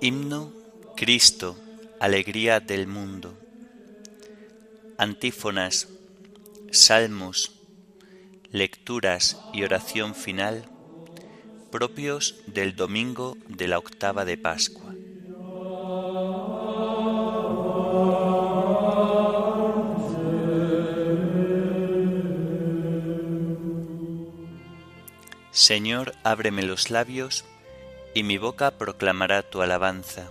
Himno Cristo, alegría del mundo. Antífonas, salmos, lecturas y oración final propios del domingo de la octava de Pascua. Señor, ábreme los labios, y mi boca proclamará tu alabanza.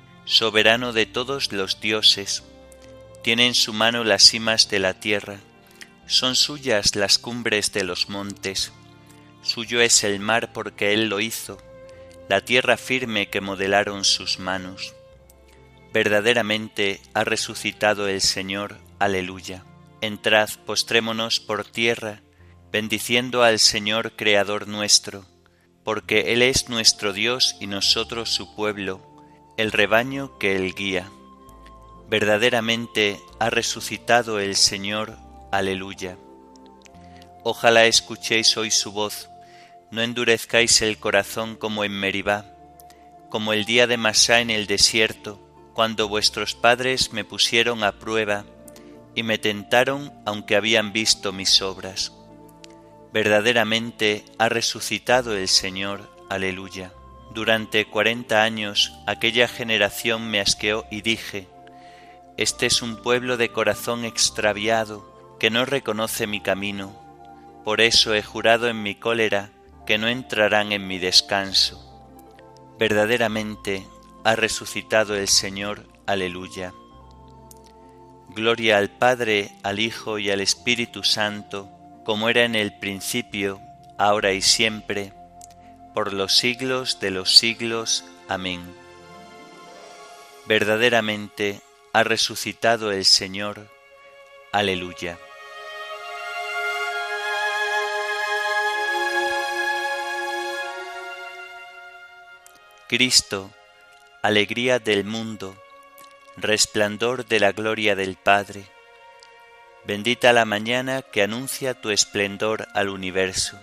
soberano de todos los dioses. Tiene en su mano las cimas de la tierra, son suyas las cumbres de los montes. Suyo es el mar porque Él lo hizo, la tierra firme que modelaron sus manos. Verdaderamente ha resucitado el Señor, aleluya. Entrad, postrémonos por tierra, bendiciendo al Señor Creador nuestro, porque Él es nuestro Dios y nosotros su pueblo, el rebaño que Él guía. Verdaderamente ha resucitado el Señor, aleluya. Ojalá escuchéis hoy su voz, no endurezcáis el corazón como en Meribá, como el día de Masá en el desierto, cuando vuestros padres me pusieron a prueba y me tentaron aunque habían visto mis obras Verdaderamente ha resucitado el Señor, aleluya. Durante cuarenta años aquella generación me asqueó y dije, Este es un pueblo de corazón extraviado que no reconoce mi camino. Por eso he jurado en mi cólera que no entrarán en mi descanso. Verdaderamente ha resucitado el Señor, aleluya. Gloria al Padre, al Hijo y al Espíritu Santo, como era en el principio, ahora y siempre, por los siglos de los siglos. Amén. Verdaderamente ha resucitado el Señor. Aleluya. Cristo, alegría del mundo, resplandor de la gloria del Padre, Bendita la mañana que anuncia tu esplendor al universo.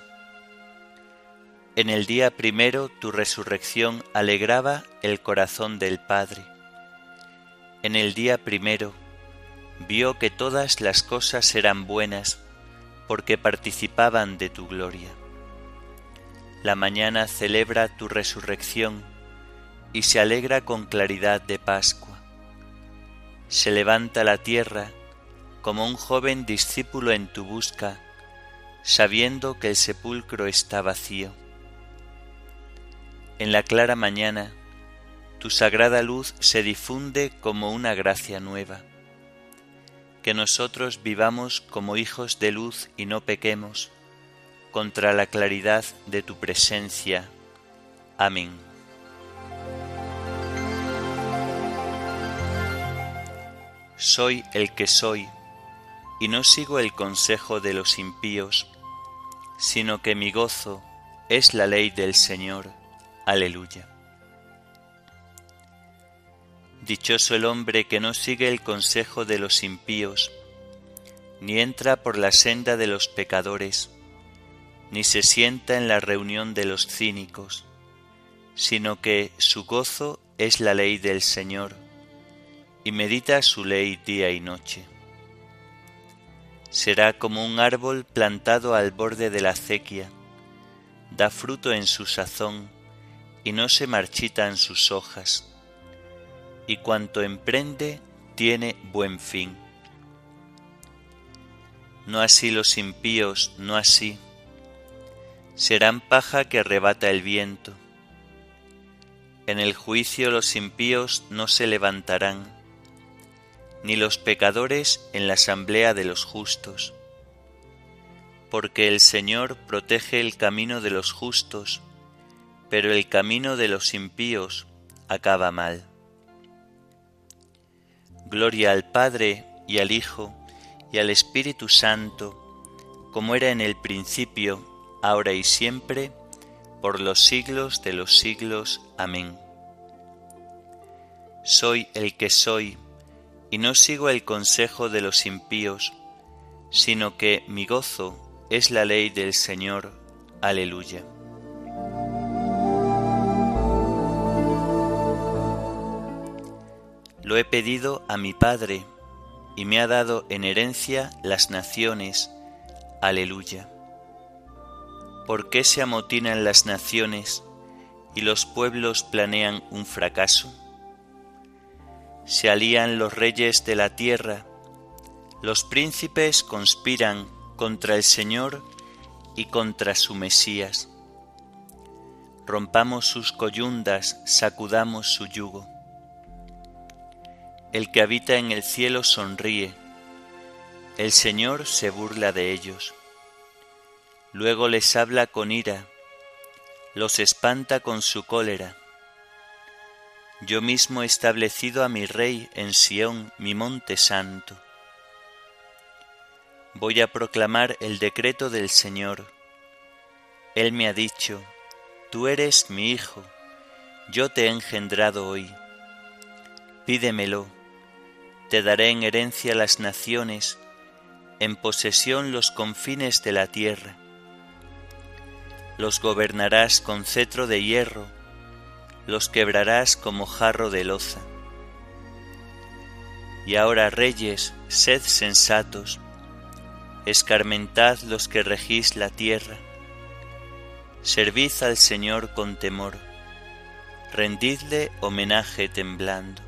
En el día primero tu resurrección alegraba el corazón del Padre. En el día primero vio que todas las cosas eran buenas porque participaban de tu gloria. La mañana celebra tu resurrección y se alegra con claridad de Pascua. Se levanta la tierra como un joven discípulo en tu busca, sabiendo que el sepulcro está vacío. En la clara mañana, tu sagrada luz se difunde como una gracia nueva. Que nosotros vivamos como hijos de luz y no pequemos contra la claridad de tu presencia. Amén. Soy el que soy y no sigo el consejo de los impíos, sino que mi gozo es la ley del Señor. Aleluya. Dichoso el hombre que no sigue el consejo de los impíos, ni entra por la senda de los pecadores, ni se sienta en la reunión de los cínicos, sino que su gozo es la ley del Señor, y medita su ley día y noche será como un árbol plantado al borde de la acequia, da fruto en su sazón y no se marchitan sus hojas, y cuanto emprende tiene buen fin. no así los impíos, no así. Serán paja que arrebata el viento. En el juicio los impíos no se levantarán, ni los pecadores en la asamblea de los justos. Porque el Señor protege el camino de los justos, pero el camino de los impíos acaba mal. Gloria al Padre y al Hijo y al Espíritu Santo, como era en el principio, ahora y siempre, por los siglos de los siglos. Amén. Soy el que soy, y no sigo el consejo de los impíos, sino que mi gozo es la ley del Señor. Aleluya. Lo he pedido a mi Padre, y me ha dado en herencia las naciones. Aleluya. ¿Por qué se amotinan las naciones y los pueblos planean un fracaso? Se alían los reyes de la tierra, los príncipes conspiran contra el Señor y contra su Mesías. Rompamos sus coyundas, sacudamos su yugo. El que habita en el cielo sonríe, el Señor se burla de ellos. Luego les habla con ira, los espanta con su cólera. Yo mismo he establecido a mi rey en Sión, mi monte santo. Voy a proclamar el decreto del Señor. Él me ha dicho, Tú eres mi hijo, yo te he engendrado hoy. Pídemelo te daré en herencia las naciones, en posesión los confines de la tierra. Los gobernarás con cetro de hierro, los quebrarás como jarro de loza. Y ahora, reyes, sed sensatos, escarmentad los que regís la tierra, servid al Señor con temor, rendidle homenaje temblando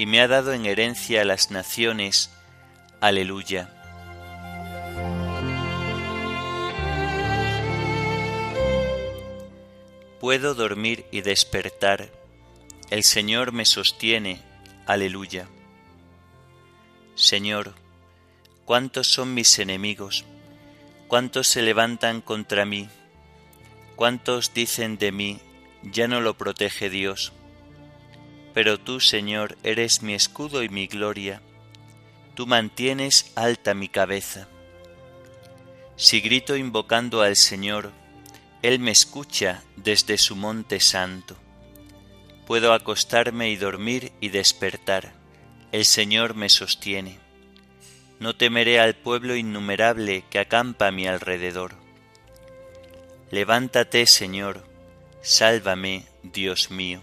y me ha dado en herencia a las naciones. Aleluya. Puedo dormir y despertar. El Señor me sostiene. Aleluya. Señor, cuántos son mis enemigos, cuántos se levantan contra mí, cuántos dicen de mí, ya no lo protege Dios. Pero tú, Señor, eres mi escudo y mi gloria. Tú mantienes alta mi cabeza. Si grito invocando al Señor, Él me escucha desde su monte santo. Puedo acostarme y dormir y despertar. El Señor me sostiene. No temeré al pueblo innumerable que acampa a mi alrededor. Levántate, Señor, sálvame, Dios mío.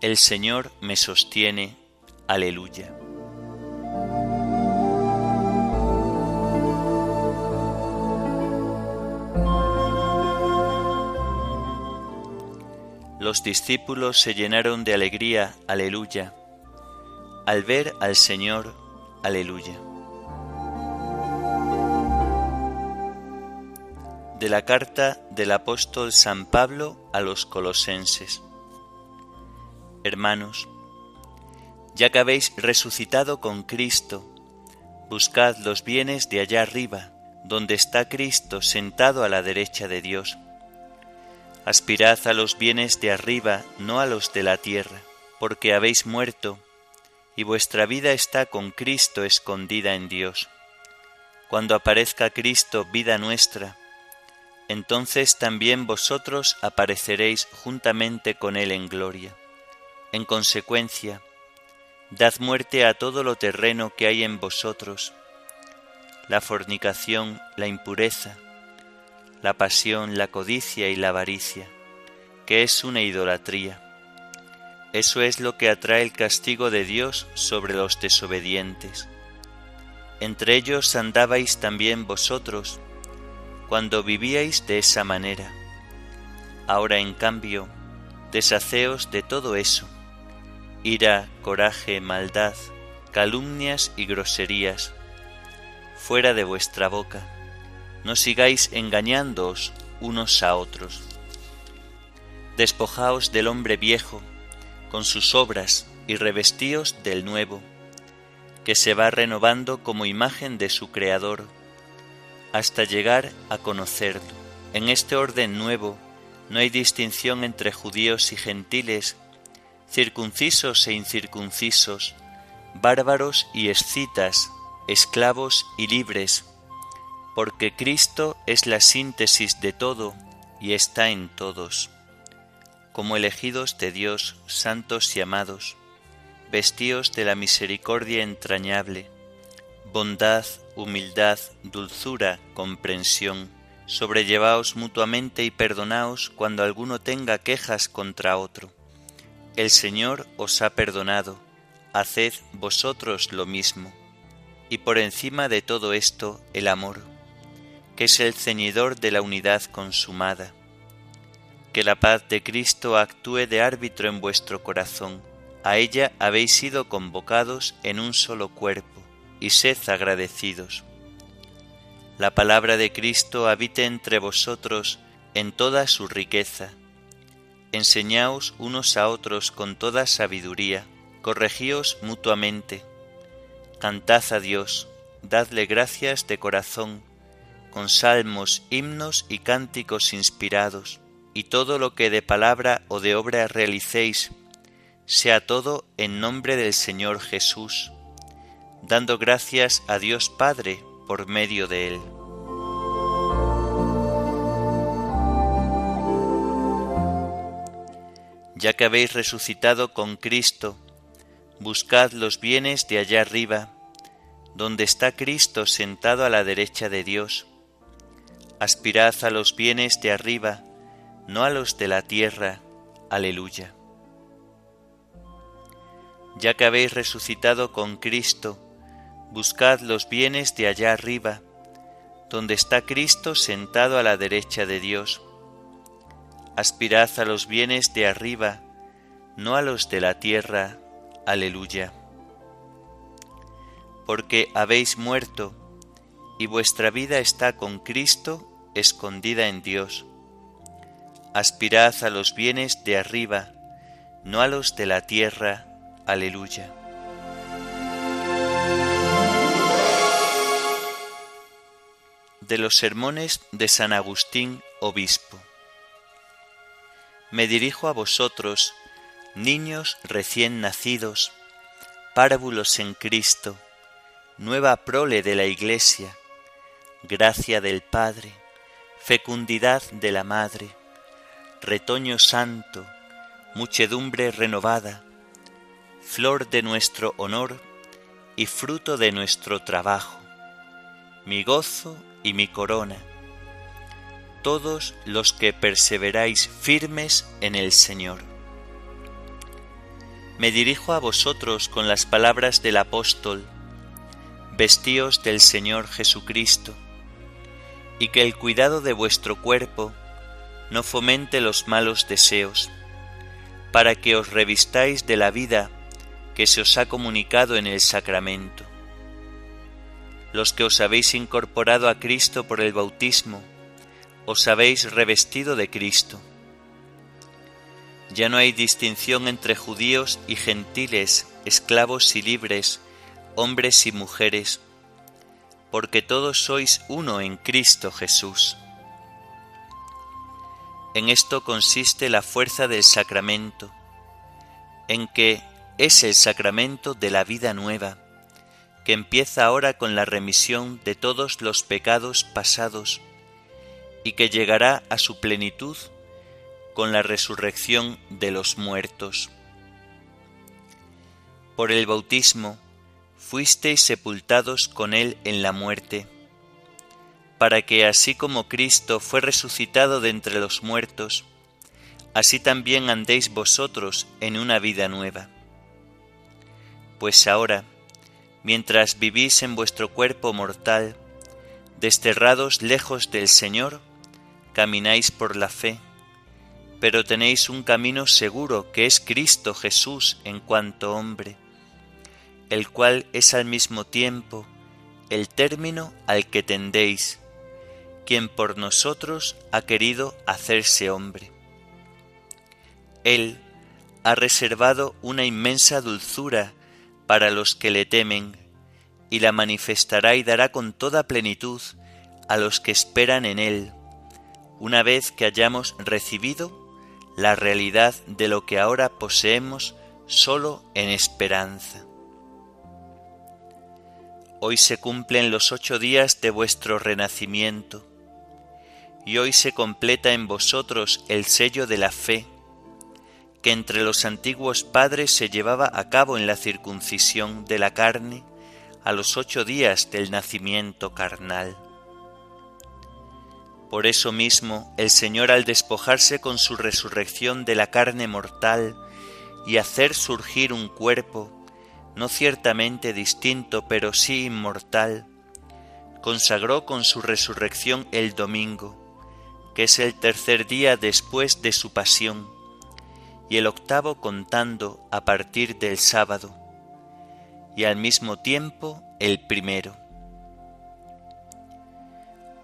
el Señor me sostiene. Aleluya. Los discípulos se llenaron de alegría, aleluya, al ver al Señor, aleluya. De la carta del apóstol San Pablo a los colosenses. Hermanos, ya que habéis resucitado con Cristo, buscad los bienes de allá arriba, donde está Cristo sentado a la derecha de Dios. Aspirad a los bienes de arriba, no a los de la tierra, porque habéis muerto, y vuestra vida está con Cristo escondida en Dios. Cuando aparezca Cristo, vida nuestra, entonces también vosotros apareceréis juntamente con Él en gloria. En consecuencia, dad muerte a todo lo terreno que hay en vosotros, la fornicación, la impureza, la pasión, la codicia y la avaricia, que es una idolatría. Eso es lo que atrae el castigo de Dios sobre los desobedientes. Entre ellos andabais también vosotros, cuando vivíais de esa manera. Ahora, en cambio, deshaceos de todo eso, ira, coraje, maldad, calumnias y groserías, fuera de vuestra boca. No sigáis engañándoos unos a otros. Despojaos del hombre viejo, con sus obras, y revestíos del nuevo, que se va renovando como imagen de su Creador, hasta llegar a conocerlo. En este orden nuevo no hay distinción entre judíos y gentiles, circuncisos e incircuncisos, bárbaros y escitas, esclavos y libres, porque Cristo es la síntesis de todo y está en todos. Como elegidos de Dios, santos y amados, vestíos de la misericordia entrañable, bondad, humildad, dulzura, comprensión, sobrellevaos mutuamente y perdonaos cuando alguno tenga quejas contra otro. El Señor os ha perdonado, haced vosotros lo mismo y por encima de todo esto el amor, que es el ceñidor de la unidad consumada. Que la paz de Cristo actúe de árbitro en vuestro corazón. A ella habéis sido convocados en un solo cuerpo, y sed agradecidos. La palabra de Cristo habite entre vosotros en toda su riqueza. Enseñaos unos a otros con toda sabiduría, corregíos mutuamente Cantad a Dios, dadle gracias de corazón, con salmos, himnos y cánticos inspirados, y todo lo que de palabra o de obra realicéis, sea todo en nombre del Señor Jesús, dando gracias a Dios Padre por medio de él. Ya que habéis resucitado con Cristo, buscad los bienes de allá arriba, donde está Cristo sentado a la derecha de Dios. Aspirad a los bienes de arriba, no a los de la tierra. Aleluya. Ya que habéis resucitado con Cristo, buscad los bienes de allá arriba, donde está Cristo sentado a la derecha de Dios. Aspirad a los bienes de arriba, no a los de la tierra. Aleluya. Porque habéis muerto, y vuestra vida está con Cristo escondida en Dios. Aspirad a los bienes de arriba, no a los de la tierra. Aleluya. De los sermones de San Agustín, obispo. Me dirijo a vosotros, niños recién nacidos, párvulos en Cristo, nueva prole de la Iglesia, gracia del Padre, fecundidad de la Madre, retoño santo, muchedumbre renovada, flor de nuestro honor y fruto de nuestro trabajo, mi gozo y mi corona, todos los que perseveráis firmes en el Señor me dirijo a vosotros con las palabras del apóstol, vestíos del Señor Jesucristo, y que el cuidado de vuestro cuerpo no fomente los malos deseos, para que os revistáis de la vida que se os ha comunicado en el sacramento. Los que os habéis incorporado a Cristo por el bautismo, os habéis revestido de Cristo ya no hay distinción entre judíos y gentiles, esclavos y libres, hombres y mujeres, porque todos sois uno en Cristo Jesús. En esto consiste la fuerza del sacramento, en que es el sacramento de la vida nueva, que empieza ahora con la remisión de todos los pecados pasados y que llegará a su plenitud con la resurrección de los muertos. Por el bautismo fuisteis sepultados con él en la muerte, para que así como Cristo fue resucitado de entre los muertos, así también andéis vosotros en una vida nueva. Pues ahora, mientras vivís en vuestro cuerpo mortal, desterrados lejos del Señor, camináis por la fe, pero tenéis un camino seguro que es Cristo Jesús en cuanto hombre, el cual es al mismo tiempo el término al que tendéis, quien por nosotros ha querido hacerse hombre. Él ha reservado una inmensa dulzura para los que le temen, y la manifestará y dará con toda plenitud a los que esperan en Él, una vez que hayamos recibido la realidad de lo que ahora poseemos solo en esperanza. Hoy se cumplen los ocho días de vuestro renacimiento, y hoy se completa en vosotros el sello de la fe, que entre los antiguos padres se llevaba a cabo en la circuncisión de la carne a los ocho días del nacimiento carnal. Por eso mismo el Señor al despojarse con su resurrección de la carne mortal y hacer surgir un cuerpo, no ciertamente distinto, pero sí inmortal, consagró con su resurrección el domingo, que es el tercer día después de su pasión, y el octavo contando a partir del sábado, y al mismo tiempo el primero.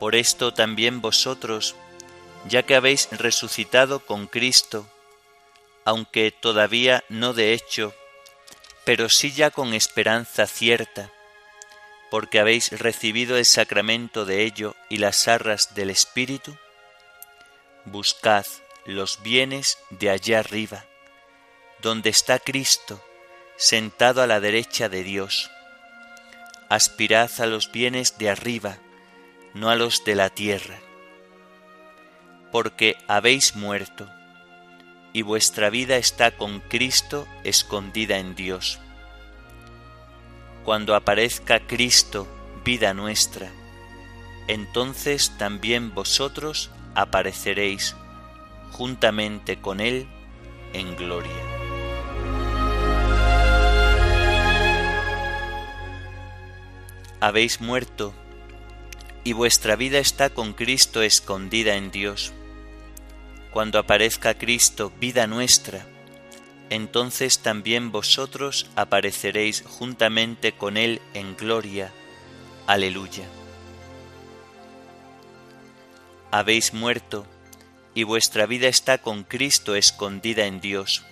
Por esto también vosotros, ya que habéis resucitado con Cristo, aunque todavía no de hecho, pero sí ya con esperanza cierta, porque habéis recibido el sacramento de ello y las arras del Espíritu, buscad los bienes de allá arriba, donde está Cristo, sentado a la derecha de Dios. Aspirad a los bienes de arriba, no a los de la tierra, porque habéis muerto, y vuestra vida está con Cristo escondida en Dios. Cuando aparezca Cristo, vida nuestra, entonces también vosotros apareceréis juntamente con Él en gloria. Habéis muerto y vuestra vida está con Cristo escondida en Dios. Cuando aparezca Cristo, vida nuestra, entonces también vosotros apareceréis juntamente con Él en gloria. Aleluya. Habéis muerto, y vuestra vida está con Cristo escondida en Dios.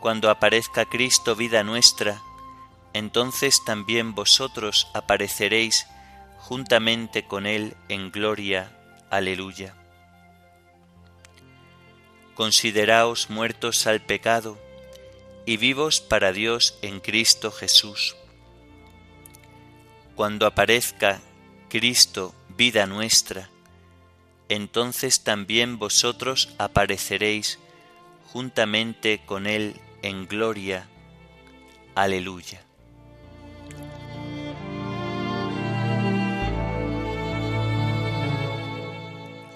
Cuando aparezca Cristo, vida nuestra, entonces también vosotros apareceréis juntamente con Él en gloria. Aleluya. Consideraos muertos al pecado y vivos para Dios en Cristo Jesús. Cuando aparezca Cristo, vida nuestra, entonces también vosotros apareceréis juntamente con Él en gloria. Aleluya.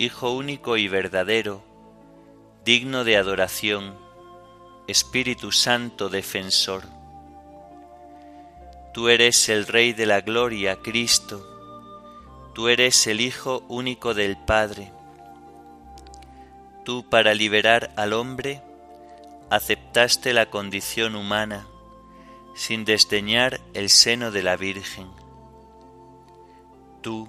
Hijo único y verdadero, digno de adoración, Espíritu Santo defensor. Tú eres el Rey de la Gloria, Cristo, tú eres el Hijo único del Padre. Tú para liberar al hombre aceptaste la condición humana sin desdeñar el seno de la Virgen. Tú,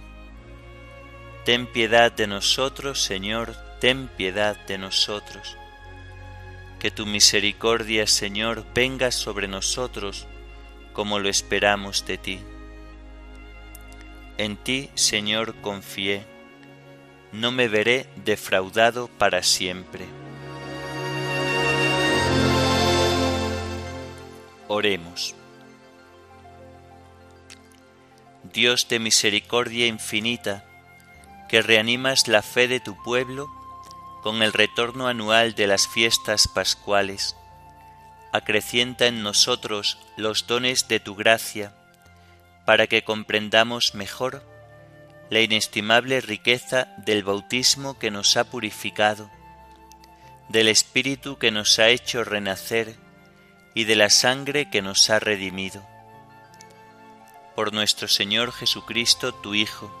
Ten piedad de nosotros, Señor, ten piedad de nosotros. Que tu misericordia, Señor, venga sobre nosotros, como lo esperamos de ti. En ti, Señor, confié, no me veré defraudado para siempre. Oremos. Dios de misericordia infinita, que reanimas la fe de tu pueblo con el retorno anual de las fiestas pascuales, acrecienta en nosotros los dones de tu gracia, para que comprendamos mejor la inestimable riqueza del bautismo que nos ha purificado, del Espíritu que nos ha hecho renacer y de la sangre que nos ha redimido. Por nuestro Señor Jesucristo, tu Hijo,